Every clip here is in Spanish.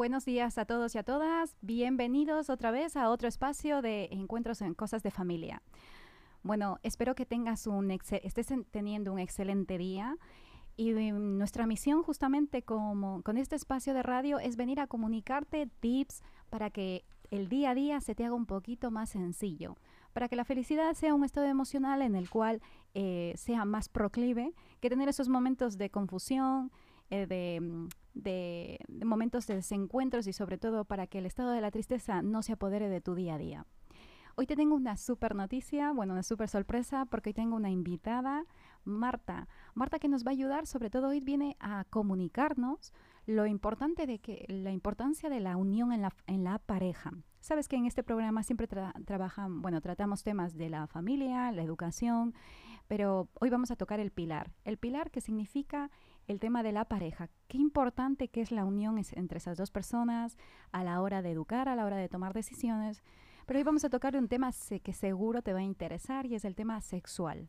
Buenos días a todos y a todas. Bienvenidos otra vez a otro espacio de encuentros en cosas de familia. Bueno, espero que tengas un estés en- teniendo un excelente día. Y mm, nuestra misión justamente como, con este espacio de radio es venir a comunicarte tips para que el día a día se te haga un poquito más sencillo, para que la felicidad sea un estado emocional en el cual eh, sea más proclive que tener esos momentos de confusión, eh, de, mm, de- de momentos de desencuentros y sobre todo para que el estado de la tristeza no se apodere de tu día a día. Hoy te tengo una super noticia, bueno, una super sorpresa, porque hoy tengo una invitada, Marta. Marta que nos va a ayudar, sobre todo hoy viene a comunicarnos lo importante de que, la importancia de la unión en la, en la pareja. Sabes que en este programa siempre tra- trabajan, bueno, tratamos temas de la familia, la educación, pero hoy vamos a tocar el pilar. El pilar que significa el tema de la pareja. Qué importante que es la unión entre esas dos personas a la hora de educar, a la hora de tomar decisiones. Pero hoy vamos a tocar un tema que seguro te va a interesar y es el tema sexual.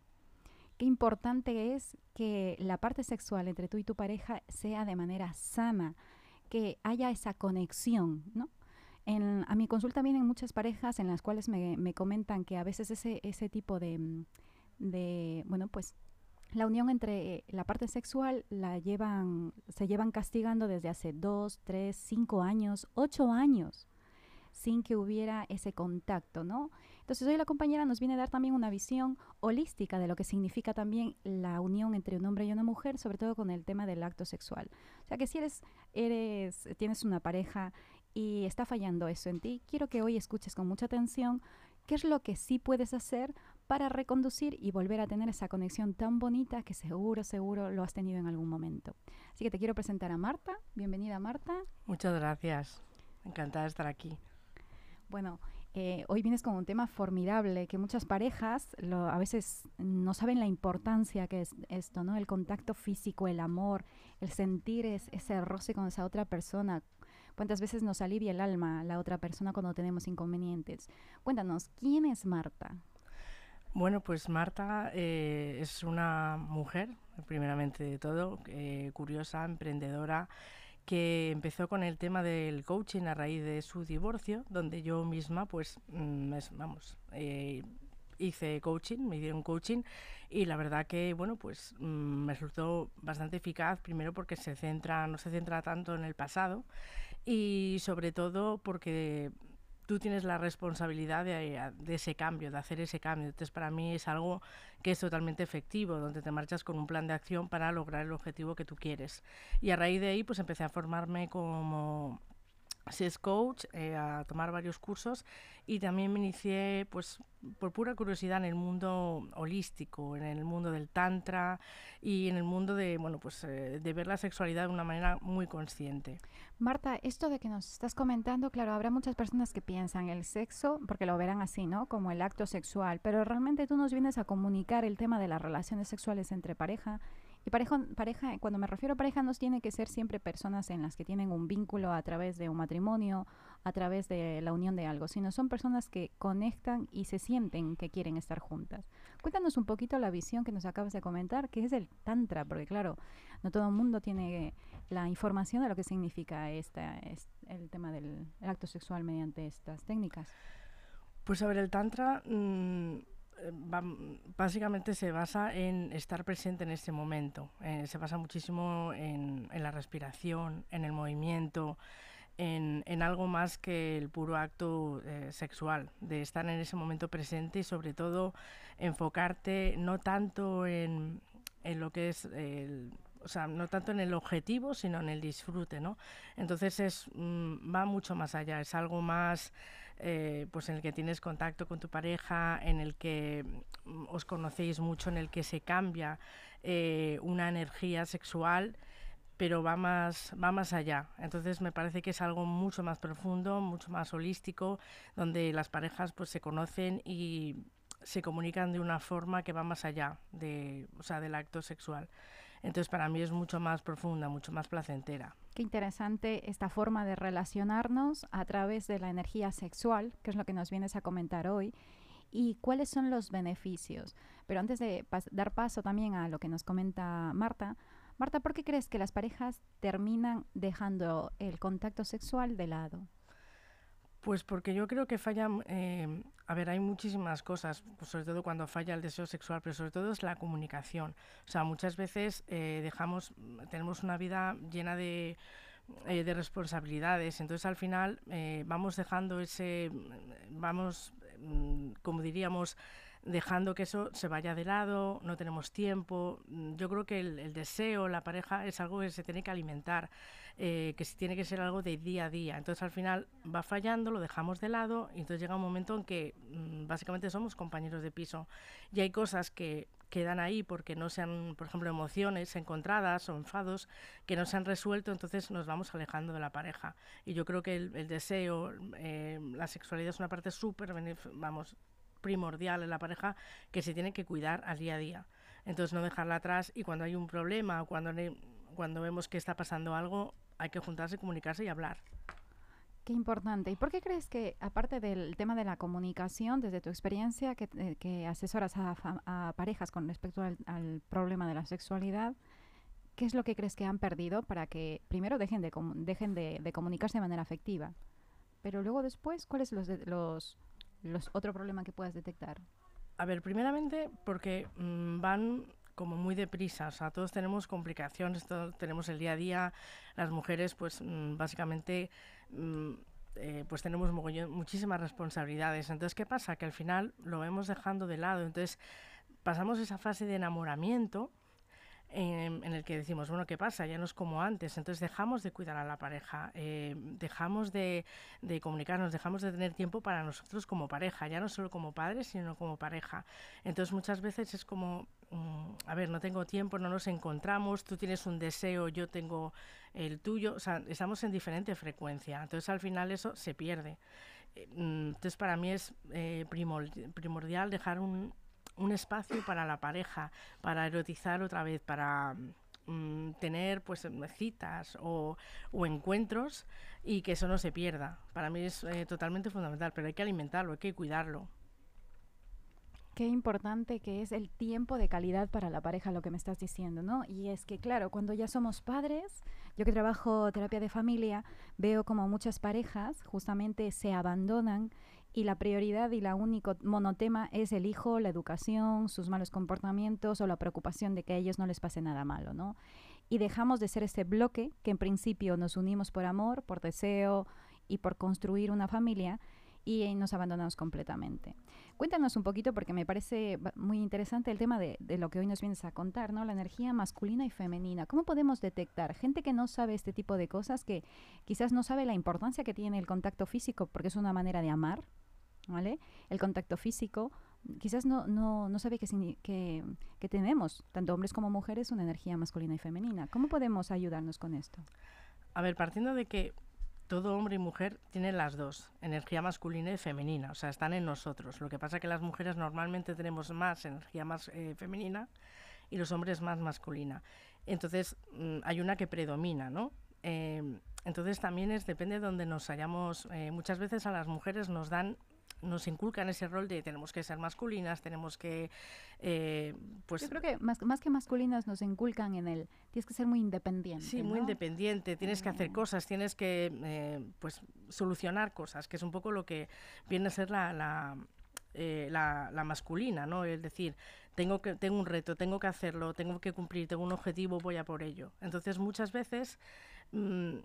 Qué importante es que la parte sexual entre tú y tu pareja sea de manera sana, que haya esa conexión, ¿no? En- a mi consulta vienen muchas parejas en las cuales me, me comentan que a veces ese, ese tipo de, mm, de, bueno, pues la unión entre la parte sexual la llevan, se llevan castigando desde hace dos, tres, cinco años, ocho años sin que hubiera ese contacto, ¿no? Entonces hoy la compañera nos viene a dar también una visión holística de lo que significa también la unión entre un hombre y una mujer, sobre todo con el tema del acto sexual. O sea que si eres, eres, tienes una pareja y está fallando eso en ti, quiero que hoy escuches con mucha atención qué es lo que sí puedes hacer para reconducir y volver a tener esa conexión tan bonita que seguro, seguro lo has tenido en algún momento. Así que te quiero presentar a Marta. Bienvenida Marta. Muchas gracias. Encantada de estar aquí. Bueno, eh, hoy vienes con un tema formidable que muchas parejas lo- a veces no saben la importancia que es esto, ¿no? El contacto físico, el amor, el sentir es- ese roce con esa otra persona. ¿Cuántas veces nos alivia el alma la otra persona cuando tenemos inconvenientes? Cuéntanos, ¿quién es Marta? Bueno, pues Marta eh, es una mujer, primeramente de todo, eh, curiosa, emprendedora, que empezó con el tema del coaching a raíz de su divorcio, donde yo misma, pues, mm, vamos, eh, hice coaching, me dieron coaching y la verdad que, bueno, pues mm, me resultó bastante eficaz, primero porque se centra, no se centra tanto en el pasado y sobre todo porque tú tienes la responsabilidad de, de ese cambio, de hacer ese cambio. Entonces, para mí es algo que es totalmente efectivo, donde te marchas con un plan de acción para lograr el objetivo que tú quieres. Y a raíz de ahí, pues empecé a formarme como SES Coach, eh, a tomar varios cursos y también me inicié, pues, por pura curiosidad en el mundo holístico, en el mundo del tantra y en el mundo de, bueno, pues, eh, de ver la sexualidad de una manera muy consciente. Marta, esto de que nos estás comentando, claro, habrá muchas personas que piensan el sexo, porque lo verán así, ¿no? Como el acto sexual, pero realmente tú nos vienes a comunicar el tema de las relaciones sexuales entre pareja. Y pareja, pareja, cuando me refiero a pareja, no tiene que ser siempre personas en las que tienen un vínculo a través de un matrimonio, a través de la unión de algo, sino son personas que conectan y se sienten que quieren estar juntas. Cuéntanos un poquito la visión que nos acabas de comentar, que es el tantra, porque claro, no todo el mundo tiene la información de lo que significa esta, es- el tema del el acto sexual mediante estas técnicas. Pues a ver, el tantra mm, eh, va- básicamente se basa en estar presente en este momento. Eh, se basa muchísimo en, la respiración, en el movimiento, en, en algo más que el puro acto eh, sexual, de estar en ese momento presente y sobre todo enfocarte no tanto en, en lo que es el, o sea, no tanto en el objetivo, sino en el disfrute, ¿no? Entonces es, mm, va mucho más allá, es algo más, eh, pues en el que tienes contacto con tu pareja, en el que mm, os conocéis mucho, en el que se cambia eh, una energía sexual pero va más, va más allá. Entonces me parece que es algo mucho más profundo, mucho más holístico, donde las parejas pues se conocen y se comunican de una forma que va más allá de, o sea, del acto sexual. Entonces para mí es mucho más profunda, mucho más placentera. Qué interesante esta forma de relacionarnos a través de la energía sexual, que es lo que nos vienes a comentar hoy, y cuáles son los beneficios. Pero antes de dar paso también a lo que nos comenta Marta, Marta, ¿por qué crees que las parejas terminan dejando el contacto sexual de lado? Pues porque yo creo que fallan, eh, a ver, hay muchísimas cosas, pues sobre todo cuando falla el deseo sexual, pero sobre todo es la comunicación. O sea, muchas veces eh, dejamos, tenemos una vida llena de, eh, de responsabilidades, entonces al final vamos dejando ese, vamos, mm, como diríamos, dejando que eso se vaya de lado, no tenemos tiempo. Mm, yo creo que el, deseo, la pareja, es algo que se tiene que alimentar, eh, que tiene que ser algo de día a día. Entonces al final va fallando, lo dejamos de lado y entonces llega un momento en que mm, básicamente somos compañeros de piso. Y hay cosas que quedan ahí porque no sean, por ejemplo, emociones encontradas o enfados que no se han resuelto, entonces nos vamos alejando de la pareja. Y yo creo que el, deseo, eh, la sexualidad es una parte súper, vamos, primordial en la pareja que se tiene que cuidar al día a día. Entonces no dejarla atrás y cuando hay un problema o cuando, cuando vemos que está pasando algo, hay que juntarse, comunicarse y hablar. Qué importante. ¿Y por qué crees que, aparte del tema de la comunicación, desde tu experiencia que, eh, que asesoras a, parejas con respecto al, problema de la sexualidad, qué es lo que crees que han perdido para que primero dejen de, dejen de, comunicarse de manera afectiva? Pero luego después, ¿cuáles los, los, los, otro problema que puedas detectar? A ver, primeramente porque mm, van como muy deprisa, o sea, todos tenemos complicaciones, todos tenemos el día a día, las mujeres pues mm, básicamente mm, eh, pues tenemos muchísimas responsabilidades, entonces ¿qué pasa? Que al final lo vemos dejando de lado, entonces pasamos esa fase de enamoramiento en, el que decimos, bueno, ¿qué pasa? Ya no es como antes. Entonces dejamos de cuidar a la pareja, eh, dejamos de, comunicarnos, dejamos de tener tiempo para nosotros como pareja, ya no solo como padres, sino como pareja. Entonces muchas veces es como, mm, a ver, no tengo tiempo, no nos encontramos, tú tienes un deseo, yo tengo el tuyo, o sea, estamos en diferente frecuencia. Entonces al final eso se pierde. Eh, mm, entonces para mí es eh, primordial dejar un, un espacio para la pareja, para erotizar otra vez, para mm, tener pues citas o, encuentros y que eso no se pierda. Para mí es eh, totalmente fundamental, pero hay que alimentarlo, hay que cuidarlo. Qué importante que es el tiempo de calidad para la pareja, lo que me estás diciendo, ¿no? Y es que, claro, cuando ya somos padres, yo que trabajo terapia de familia, veo como muchas parejas justamente se abandonan y la prioridad y la único monotema es el hijo, la educación, sus malos comportamientos o la preocupación de que a ellos no les pase nada malo, ¿no? Y dejamos de ser ese bloque que en principio nos unimos por amor, por deseo y por construir una familia y nos abandonamos completamente. Cuéntanos un poquito, porque me parece muy interesante el tema de, de, lo que hoy nos vienes a contar, ¿no? La energía masculina y femenina. ¿Cómo podemos detectar gente que no sabe este tipo de cosas, que quizás no sabe la importancia que tiene el contacto físico, porque es una manera de amar, ¿vale? El contacto físico, quizás no, no, no sabe que, que, que, tenemos, tanto hombres como mujeres, una energía masculina y femenina. ¿Cómo podemos ayudarnos con esto? A ver, partiendo de que todo hombre y mujer tienen las dos, energía masculina y femenina, o sea, están en nosotros. Lo que pasa es que las mujeres normalmente tenemos más energía más eh, femenina y los hombres más masculina. Entonces, mm, hay una que predomina, ¿no? Em, entonces también es depende de donde nos hayamos. Eh, muchas veces a las mujeres nos dan nos inculcan ese rol de tenemos que ser masculinas, tenemos que, eh, pues... Yo creo que más, más que masculinas nos inculcan en el, tienes que ser muy independiente. Sí, muy independiente, tienes que hacer mm. cosas, tienes que, eh, pues, solucionar cosas, que es un poco lo que viene a ser la, la, eh, la, masculina, ¿no? Es decir, tengo, que, tengo un reto, tengo que hacerlo, tengo que cumplir, tengo un objetivo, voy a por ello. Entonces, muchas veces mm,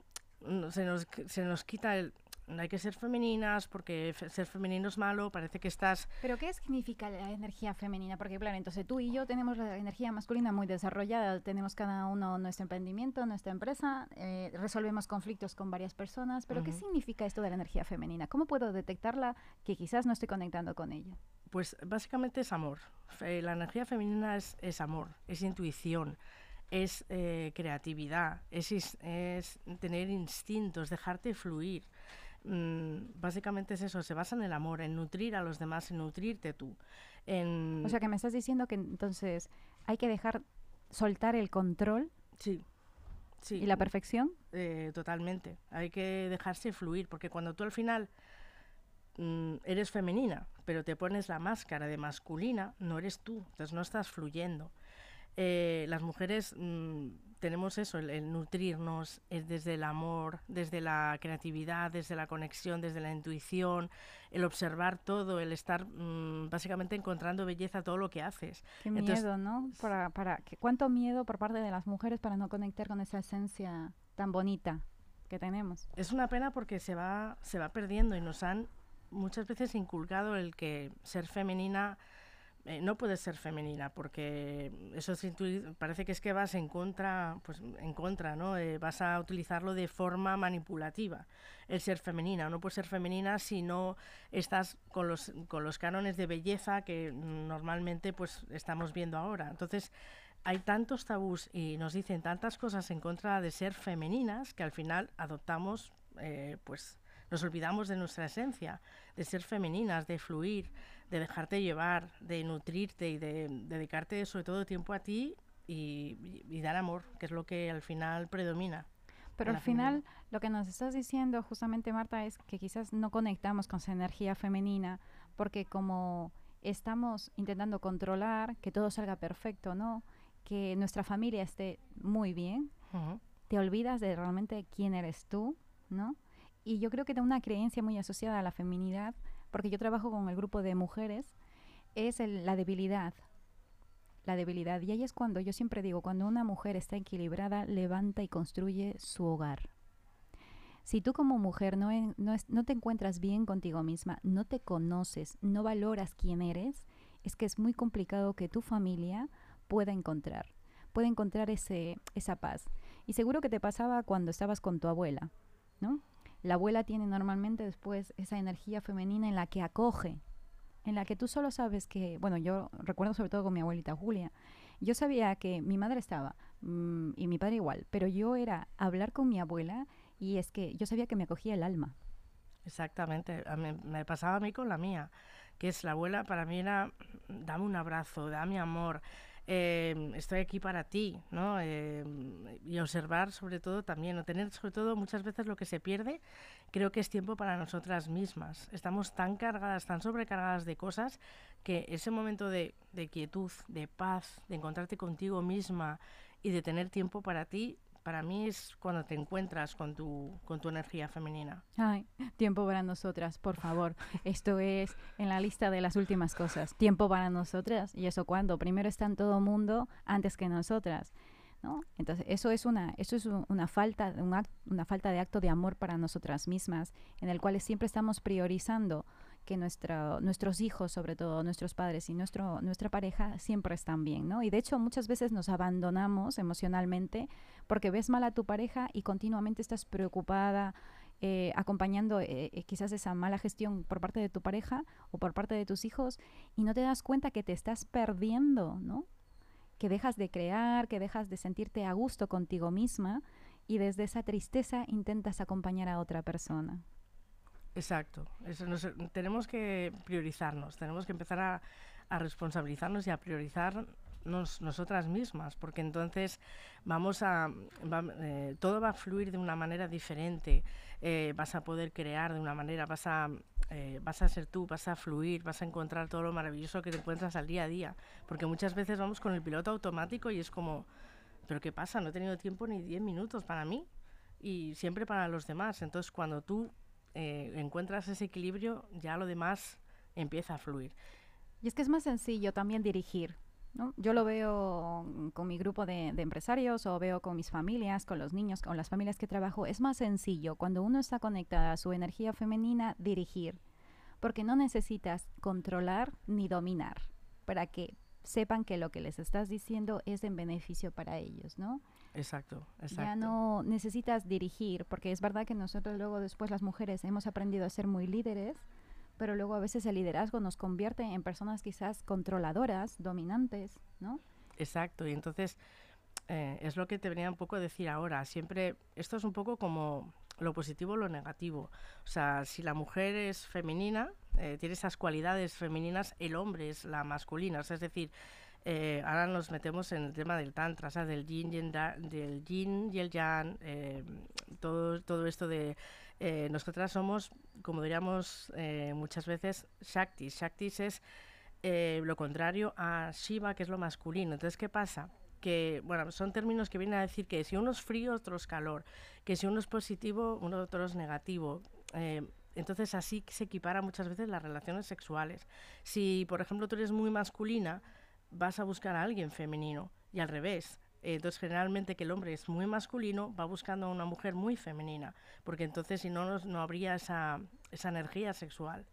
se, nos, se nos quita el no hay que ser femeninas porque ser femenino es malo, parece que estás... Pero ¿qué significa la energía femenina? Porque claro, entonces tú y yo tenemos la energía masculina muy desarrollada, tenemos cada uno nuestro emprendimiento, nuestra empresa, eh, resolvemos conflictos con varias personas, pero ¿qué significa esto de la energía femenina? ¿Cómo puedo detectarla que quizás no estoy conectando con ella? Pues básicamente es amor. la energía femenina es, es amor, es intuición, es eh, creatividad, es, es, tener instintos, dejarte fluir. Mm, básicamente es eso, se basa en el amor, en nutrir a los demás, en nutrirte tú. En... O sea que me estás diciendo que entonces hay que dejar soltar el control. Sí. Sí. ¿Y la perfección? Eh, totalmente. Hay que dejarse fluir, porque cuando tú al final mm, eres femenina, pero te pones la máscara de masculina, no eres tú, entonces no estás fluyendo. Eh, las mujeres mm, tenemos eso, el, nutrirnos es desde el amor, desde la creatividad, desde la conexión, desde la intuición, el observar todo, el estar mm, básicamente encontrando belleza todo lo que haces. Qué miedo, ¿no? Para, para, ¿Cuánto miedo por parte de las mujeres para no conectar con esa esencia tan bonita que tenemos? Es una pena porque se va, se va perdiendo y nos han muchas veces inculcado el que ser femenina eh, no puedes ser femenina porque eso parece que es que vas en contra, pues en contra, ¿no? Eh, vas a utilizarlo de forma manipulativa, el ser femenina. No puedes ser femenina si no estás con los, con los cánones de belleza que normalmente pues estamos viendo ahora. Entonces, hay tantos tabús y nos dicen tantas cosas en contra de ser femeninas que al final adoptamos, eh, pues nos olvidamos de nuestra esencia, de ser femeninas, de fluir, de dejarte llevar, de nutrirte y de, dedicarte sobre todo tiempo a ti y, dar amor, que es lo que al final predomina. Pero al final lo que nos estás diciendo justamente Marta es que quizás no conectamos con esa energía femenina porque como estamos intentando controlar que todo salga perfecto, ¿no? Que nuestra familia esté muy bien, te olvidas de realmente quién eres tú, ¿no? Y yo creo que de una creencia muy asociada a la feminidad porque yo trabajo con el grupo de mujeres, es la debilidad. La debilidad. Y ahí es cuando yo siempre digo, cuando una mujer está equilibrada, levanta y construye su hogar. Si tú como mujer no, no, te encuentras bien contigo misma, no te conoces, no valoras quién eres, es que es muy complicado que tu familia pueda encontrar, pueda encontrar ese, esa paz. Y seguro que te pasaba cuando estabas con tu abuela, ¿no? La abuela tiene normalmente después esa energía femenina en la que acoge, en la que tú solo sabes que, bueno, yo recuerdo sobre todo con mi abuelita Julia, yo sabía que mi madre estaba mm, y mi padre igual, pero yo era hablar con mi abuela y es que yo sabía que me acogía el alma. Exactamente, me pasaba a mí con la mía, que es la abuela para mí era dame un abrazo, dame amor, Em, estoy aquí para ti, ¿no? Em, y observar sobre todo también, o tener sobre todo muchas veces lo que se pierde, creo que es tiempo para nosotras mismas. Estamos tan cargadas, tan sobrecargadas de cosas, que ese momento de, de quietud, de paz, de encontrarte contigo misma y de tener tiempo para ti, para mí es cuando te encuentras con tu, con tu energía femenina. Ay, tiempo para nosotras, por favor. Esto es en la lista de las últimas cosas. Tiempo para nosotras. ¿Y eso cuando Primero está en todo mundo antes que nosotras. ¿No? Entonces, eso es una, eso es una falta, una falta de acto de amor para nosotras mismas, en el cual siempre estamos priorizando que nuestros hijos, sobre todo nuestros padres y nuestro, nuestra pareja, siempre están bien, ¿no? Y de hecho muchas veces nos abandonamos emocionalmente porque ves mal a tu pareja y continuamente estás preocupada, eh, acompañando eh, eh, quizás esa mala gestión por parte de tu pareja o por parte de tus hijos y no te das cuenta que te estás perdiendo, ¿no? Que dejas de crear, que dejas de sentirte a gusto contigo misma y desde esa tristeza intentas acompañar a otra persona. Exacto. Eso tenemos que priorizarnos, tenemos que empezar a, responsabilizarnos y a priorizarnos nosotras mismas, porque entonces vamos a eh, todo va a fluir de una manera diferente, eh, vas a poder crear de una manera, vas a eh, vas a ser tú, vas a fluir, vas a encontrar todo lo maravilloso que te encuentras al día a día, porque muchas veces vamos con el piloto automático y es como, pero qué pasa, no he tenido tiempo ni 10 minutos para mí y siempre para los demás, entonces cuando tú eh, encuentras ese equilibrio, ya lo demás empieza a fluir. Y es que es más sencillo también dirigir. Yo lo veo con mi grupo de, de, empresarios o veo con mis familias, con los niños, con las familias que trabajo. Es más sencillo cuando uno está conectada a su energía femenina dirigir, porque no necesitas controlar ni dominar para que sepan que lo que les estás diciendo es en beneficio para ellos, ¿no? Exacto, exacto. Ya no necesitas dirigir, porque es verdad que nosotros luego después las mujeres hemos aprendido a ser muy líderes, pero luego a veces el liderazgo nos convierte en personas quizás controladoras, dominantes, ¿no? Exacto, y entonces eh, es lo que te venía un poco a decir ahora. Siempre, esto es un poco como lo positivo o lo negativo. O sea, si la mujer es femenina, eh, tiene esas cualidades femeninas, el hombre es la masculina. O sea, es decir, eh, ahora nos metemos en el tema del tantra, sea, del yin, y el, del yin y el yang, eh, todo, todo esto de... nosotras somos, como diríamos muchas veces, Shaktis. Shaktis es lo contrario a Shiva, que es lo masculino. Entonces, ¿qué pasa? que, bueno, son términos que vienen a decir que si uno es frío, otro es calor, que si uno es positivo, uno otro es negativo. Eh, entonces así se equipara muchas veces las relaciones sexuales. Si, por ejemplo, tú eres muy masculina, vas a buscar a alguien femenino y al revés. Entonces, generalmente que el hombre es muy masculino, va buscando a una mujer muy femenina, porque entonces si no, no habría esa, esa energía sexual.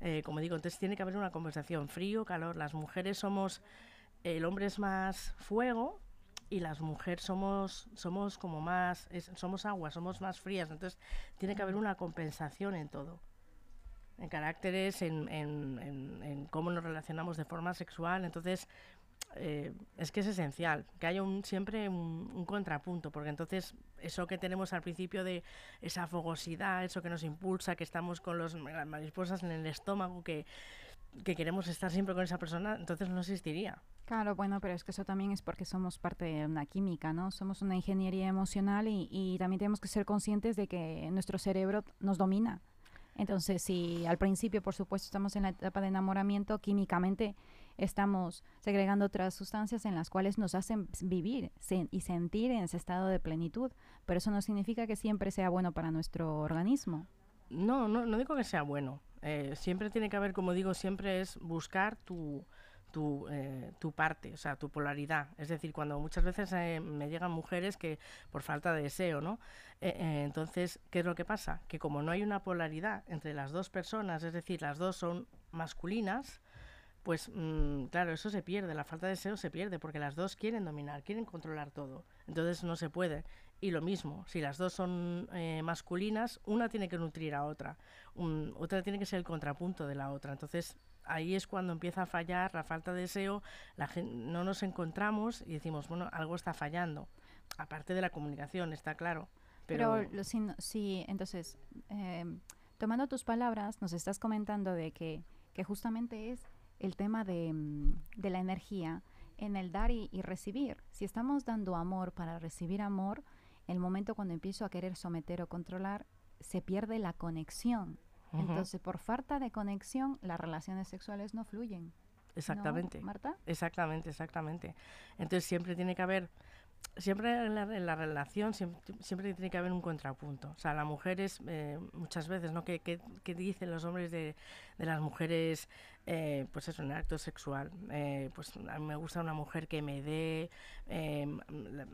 Eh, como digo, entonces tiene que haber una conversación, frío, calor. Las mujeres somos el hombre es más fuego y las mujeres somos somos como más somos agua somos más frías entonces tiene que haber una compensación en todo en caracteres en, en, en, cómo nos relacionamos de forma sexual entonces eh, es que es esencial que haya un, siempre un, un, contrapunto porque entonces eso que tenemos al principio de esa fogosidad eso que nos impulsa que estamos con las mariposas en el estómago que que queremos estar siempre con esa persona, entonces no existiría. Claro, bueno, pero es que eso también es porque somos parte de una química, ¿no? Somos una ingeniería emocional y, y también tenemos que ser conscientes de que nuestro cerebro nos domina. Entonces, si al principio, por supuesto, estamos en la etapa de enamoramiento, químicamente estamos segregando otras sustancias en las cuales nos hacen vivir y sentir en ese estado de plenitud, pero eso no significa que siempre sea bueno para nuestro organismo. No, no, no digo que sea bueno. Eh, siempre tiene que haber, como digo, siempre es buscar tu, tu, eh, tu, parte, o sea, tu polaridad. Es decir, cuando muchas veces eh, me llegan mujeres que por falta de deseo, ¿no? entonces, ¿qué es lo que pasa? Que como no hay una polaridad entre las dos personas, es decir, las dos son masculinas, pues mm, claro, eso se pierde, la falta de deseo se pierde, porque las dos quieren dominar, quieren controlar todo. Entonces no se puede. Y lo mismo, si las dos son eh, masculinas, una tiene que nutrir a otra, otra tiene que ser el contrapunto de la otra. Entonces ahí es cuando empieza a fallar la falta de deseo, no nos encontramos y decimos, bueno, algo está fallando. Aparte de la comunicación, está claro. Pero, si, entonces, eh, tomando tus palabras, nos estás comentando de que, que justamente es el tema de, mm, de la energía en el dar y, y recibir. Si estamos dando amor para recibir amor, el momento cuando empiezo a querer someter o controlar, se pierde la conexión. Entonces, por falta de conexión, las relaciones sexuales no fluyen. Exactamente. Marta? Exactamente, exactamente. Entonces, siempre tiene que haber siempre en la, relación siempre, tiene que haber un contrapunto. O sea, la mujer es eh, muchas veces, ¿no? ¿Qué, dicen los hombres de, las mujeres, eh, pues en el acto sexual? Eh, pues a mí me gusta una mujer que me dé em,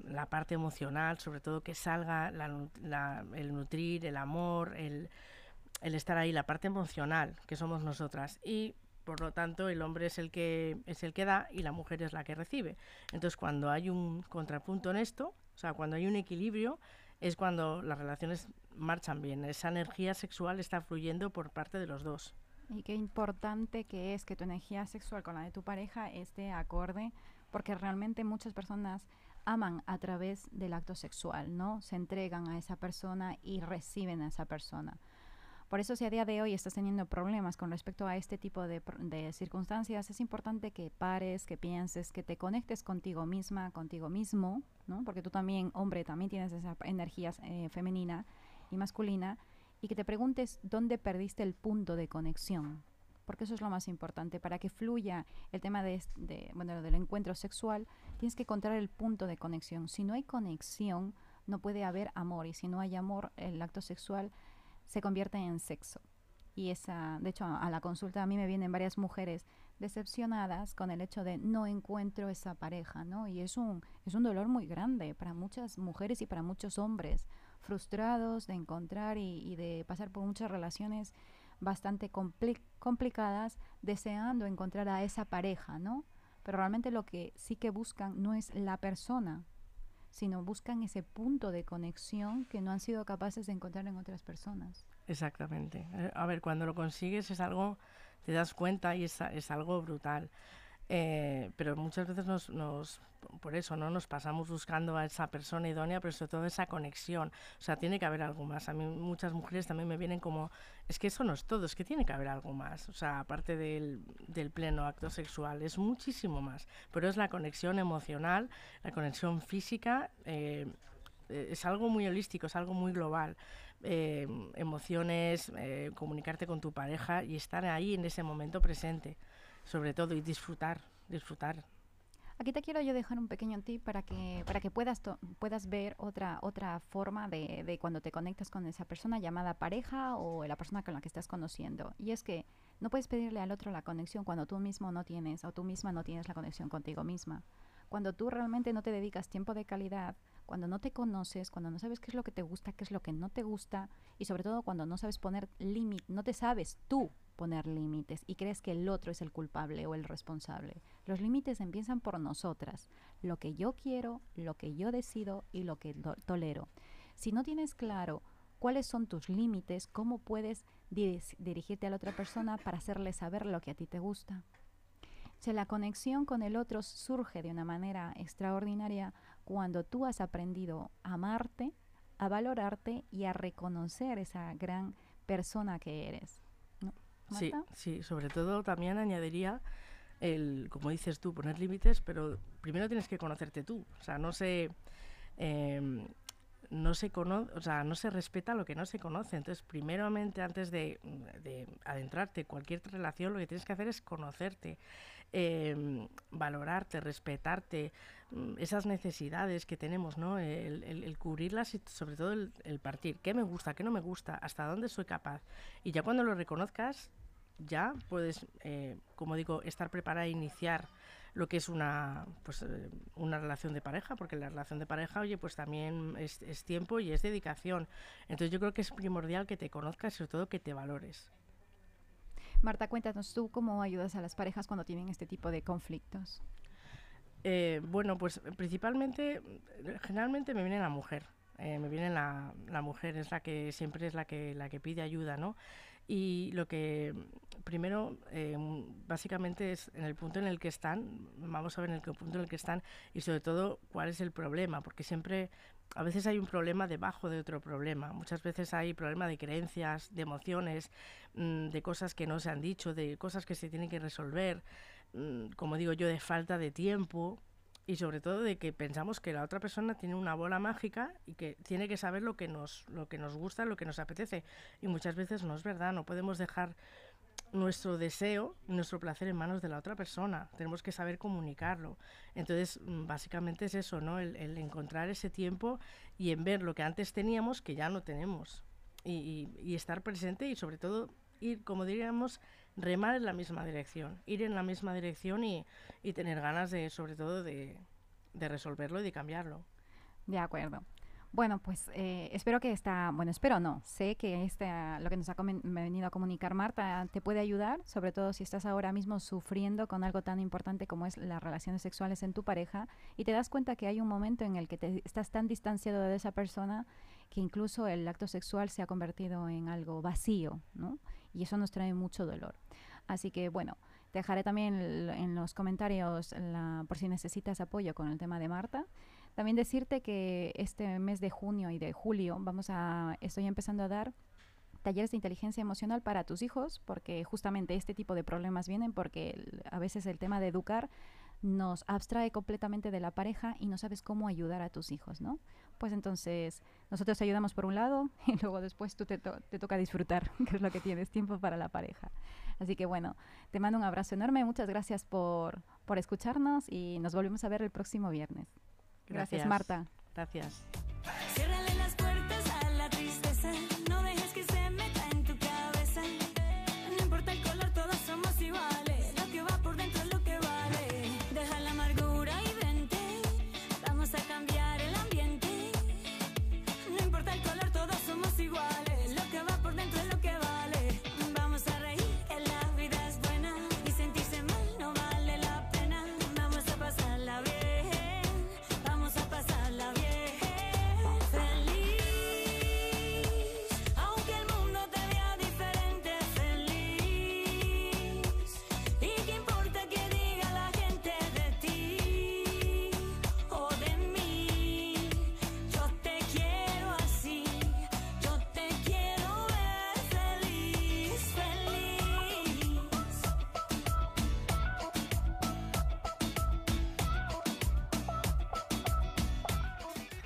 la, parte emocional, sobre todo que salga el nutrir, el amor, el, el estar ahí, la parte emocional que somos nosotras. Y por lo tanto, el hombre es el que es el que da y la mujer es la que recibe. Entonces, cuando hay un contrapunto en esto, o sea, cuando hay un equilibrio, es cuando las relaciones marchan bien. Esa energía sexual está fluyendo por parte de los dos. Y qué importante que es que tu energía sexual con la de tu pareja esté acorde, porque realmente muchas personas aman a través del acto sexual, ¿no? Se entregan a esa persona y reciben a esa persona. Por eso si a día de hoy estás teniendo problemas con respecto a este tipo de, circunstancias, es importante que pares, que pienses, que te conectes contigo misma, contigo mismo, ¿no? Porque tú también, hombre, también tienes esa energía eh, femenina y masculina, y que te preguntes dónde perdiste el punto de conexión, porque eso es lo más importante. Para que fluya el tema de, bueno, del encuentro sexual, tienes que encontrar el punto de conexión. Si no hay conexión, no puede haber amor, y si no hay amor, el acto sexual se convierte en sexo. Y esa, de hecho, a, la consulta a mí me vienen varias mujeres decepcionadas con el hecho de no encuentro esa pareja, ¿no? Y es un, es un dolor muy grande para muchas mujeres y para muchos hombres, frustrados de encontrar y, de pasar por muchas relaciones bastante complicadas, deseando encontrar a esa pareja, ¿no? Pero realmente lo que sí que buscan no es la persona, sino buscan ese punto de conexión que no han sido capaces de encontrar en otras personas. Exactamente. Eh, a ver, cuando lo consigues es algo, te das cuenta y es, es algo brutal. Eh, pero muchas veces nos, nos, por eso, ¿no? Nos pasamos buscando a esa persona idónea, pero sobre todo esa conexión. O sea, tiene que haber algo más. A mí muchas mujeres también me vienen como, es que eso no es todo, es que tiene que haber algo más. O sea, aparte del, pleno acto sexual, es muchísimo más. Pero es la conexión emocional, la conexión física, eh, es algo muy holístico, es algo muy global. Eh, emociones, comunicarte con tu pareja y estar ahí en ese momento presente sobre todo, y disfrutar, disfrutar. Aquí te quiero yo dejar un pequeño tip para que, para que puedas, puedas ver otra, otra forma de, de, cuando te conectas con esa persona llamada pareja o la persona con la que estás conociendo. Y es que no puedes pedirle al otro la conexión cuando tú mismo no tienes o tú misma no tienes la conexión contigo misma. Cuando tú realmente no te dedicas tiempo de calidad, cuando no te conoces, cuando no sabes qué es lo que te gusta, qué es lo que no te gusta y sobre todo cuando no sabes poner límite, no te sabes tú poner límites y crees que el otro es el culpable o el responsable. Los límites empiezan por nosotras, lo que yo quiero, lo que yo decido y lo que tolero. Si no tienes claro cuáles son tus límites, cómo puedes dirigirte a la otra persona para hacerle saber lo que a ti te gusta. Si la conexión con el otro surge de una manera extraordinaria cuando tú has aprendido a amarte, a valorarte y a reconocer esa gran persona que eres. Sí, sí, sobre todo también añadiría el, como dices tú, poner límites, pero primero tienes que conocerte tú. O sea, no se, em, no se conoce, o sea, no se respeta lo que no se conoce. Entonces, primeramente, antes de, de adentrarte en cualquier relación, lo que tienes que hacer es conocerte, em, valorarte, respetarte, mm, esas necesidades que tenemos, ¿no? El, cubrirlas y sobre todo el, el, partir. ¿Qué me gusta? ¿Qué no me gusta? ¿Hasta dónde soy capaz? Y ya cuando lo reconozcas, ya puedes, eh, como digo, estar preparada a iniciar lo que es una, pues, eh, una relación de pareja, porque la relación de pareja, oye, pues también es, es, tiempo y es dedicación. Entonces yo creo que es primordial que te conozcas y sobre todo que te valores. Marta, cuéntanos tú cómo ayudas a las parejas cuando tienen este tipo de conflictos. Eh, bueno, pues principalmente, generalmente me viene la mujer. me viene la, la mujer, es la que siempre es la que, la que pide ayuda, ¿no? Y lo que primero, eh, básicamente es en el punto en el que están, vamos a ver en el punto en el que están y sobre todo cuál es el problema, porque siempre, a veces hay un problema debajo de otro problema, muchas veces hay problema de creencias, de emociones, mm, de cosas que no se han dicho, de cosas que se tienen que resolver, mm, como digo yo, de falta de tiempo, y sobre todo de que pensamos que la otra persona tiene una bola mágica y que tiene que saber lo que nos lo que nos gusta, lo que nos apetece. Y muchas veces no es verdad, no podemos dejar nuestro deseo nuestro placer en manos de la otra persona. Tenemos que saber comunicarlo. Entonces, mm, básicamente es eso, ¿no? El, encontrar ese tiempo y en ver lo que antes teníamos que ya no tenemos. Y, y estar presente y sobre todo ir, como diríamos, remar en la misma dirección, ir en la misma dirección y, y tener ganas de, sobre todo, de, de, resolverlo y de cambiarlo. De acuerdo. Bueno, pues eh, espero que esta, bueno, espero no, sé que este, lo que nos ha venido a comunicar Marta te puede ayudar, sobre todo si estás ahora mismo sufriendo con algo tan importante como es las relaciones sexuales en tu pareja y te das cuenta que hay un momento en el que te, estás tan distanciado de esa persona que incluso el acto sexual se ha convertido en algo vacío, ¿no? Y eso nos trae mucho dolor. Así que bueno, te dejaré también en los comentarios la, por si necesitas apoyo con el tema de Marta. También decirte que este mes de junio y de julio vamos a, estoy empezando a dar talleres de inteligencia emocional para tus hijos, porque justamente este tipo de problemas vienen porque a veces el tema de educar nos abstrae completamente de la pareja y no sabes cómo ayudar a tus hijos, ¿no? Pues entonces nosotros te ayudamos por un lado y luego después tú te, te toca disfrutar, que es lo que tienes, tiempo para la pareja. Así que bueno, te mando un abrazo enorme, muchas gracias por, por escucharnos y nos volvemos a ver el próximo viernes. Gracias, Marta. Gracias.